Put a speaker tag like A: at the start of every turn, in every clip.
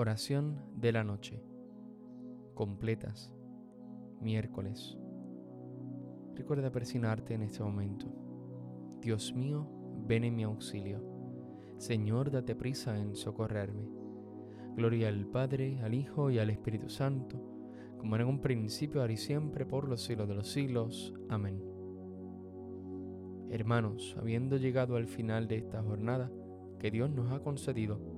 A: Oración de la noche. Completas. Miércoles. Recuerda persignarte en este momento. Dios mío, ven en mi auxilio. Señor, date prisa en socorrerme. Gloria al Padre, al Hijo y al Espíritu Santo, como era en un principio, ahora y siempre, por los siglos de los siglos. Amén. Hermanos, habiendo llegado al final de esta jornada que Dios nos ha concedido,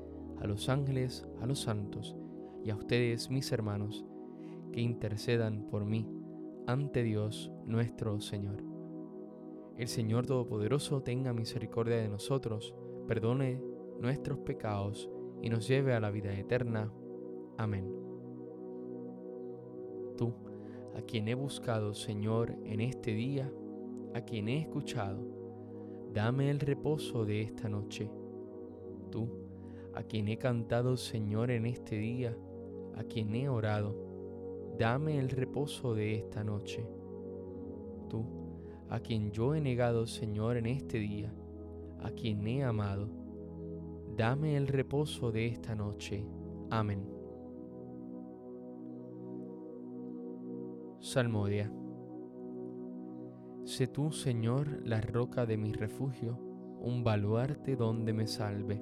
A: a los ángeles, a los santos y a ustedes, mis hermanos, que intercedan por mí ante Dios nuestro Señor. El Señor Todopoderoso tenga misericordia de nosotros, perdone nuestros pecados y nos lleve a la vida eterna. Amén. Tú, a quien he buscado, Señor, en este día, a quien he escuchado, dame el reposo de esta noche. Tú, a quien he cantado, Señor, en este día, a quien he orado, dame el reposo de esta noche. Tú, a quien yo he negado, Señor, en este día, a quien he amado, dame el reposo de esta noche. Amén. Salmodia. Sé tú, Señor, la roca de mi refugio, un baluarte donde me salve.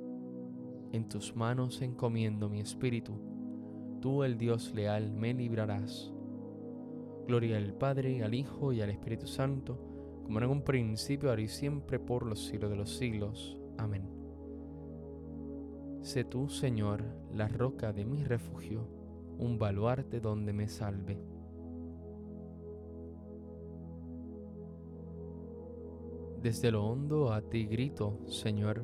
A: en tus manos encomiendo mi espíritu, tú el Dios leal me librarás. Gloria al Padre, al Hijo y al Espíritu Santo, como en un principio, ahora y siempre, por los siglos de los siglos. Amén. Sé tú, Señor, la roca de mi refugio, un baluarte donde me salve. Desde lo hondo a ti grito, Señor,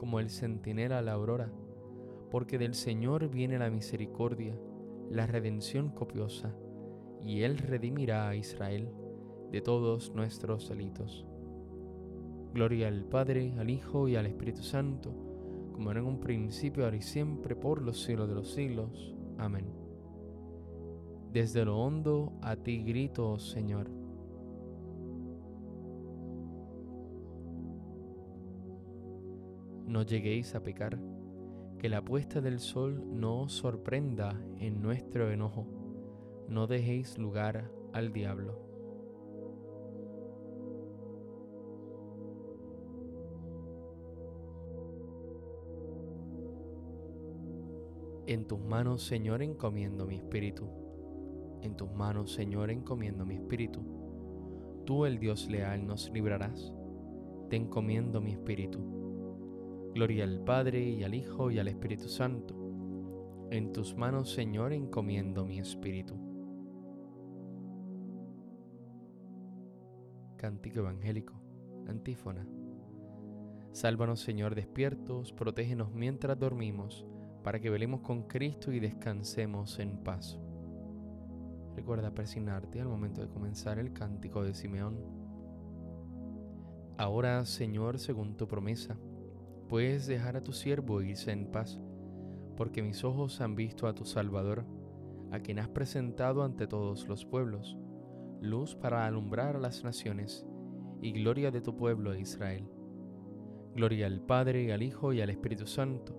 A: como el centinela a la aurora, porque del Señor viene la misericordia, la redención copiosa, y Él redimirá a Israel de todos nuestros delitos. Gloria al Padre, al Hijo y al Espíritu Santo, como era en un principio, ahora y siempre, por los siglos de los siglos. Amén. Desde lo hondo a ti grito, Señor. No lleguéis a pecar, que la puesta del sol no os sorprenda en nuestro enojo, no dejéis lugar al diablo. En tus manos, Señor, encomiendo mi espíritu. En tus manos, Señor, encomiendo mi espíritu. Tú, el Dios leal, nos librarás. Te encomiendo mi espíritu. Gloria al Padre y al Hijo y al Espíritu Santo. En tus manos, Señor, encomiendo mi espíritu. Cántico Evangélico, antífona. Sálvanos, Señor, despiertos, protégenos mientras dormimos, para que velemos con Cristo y descansemos en paz. Recuerda persignarte al momento de comenzar el cántico de Simeón. Ahora, Señor, según tu promesa, puedes dejar a tu siervo irse en paz, porque mis ojos han visto a tu Salvador, a quien has presentado ante todos los pueblos, luz para alumbrar a las naciones y gloria de tu pueblo Israel. Gloria al Padre, al Hijo y al Espíritu Santo,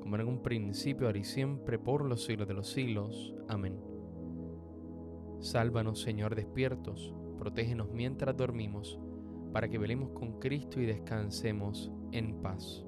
A: como en un principio, ahora y siempre, por los siglos de los siglos. Amén. Sálvanos, Señor, despiertos, protégenos mientras dormimos, para que velemos con Cristo y descansemos en paz.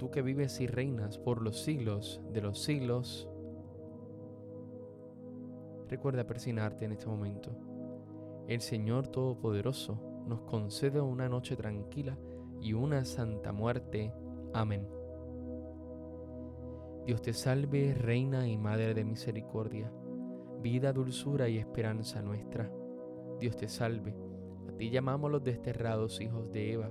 A: tú que vives y reinas por los siglos de los siglos, recuerda persinarte en este momento. El Señor Todopoderoso nos concede una noche tranquila y una santa muerte. Amén. Dios te salve, Reina y Madre de Misericordia, vida, dulzura y esperanza nuestra. Dios te salve, a ti llamamos los desterrados hijos de Eva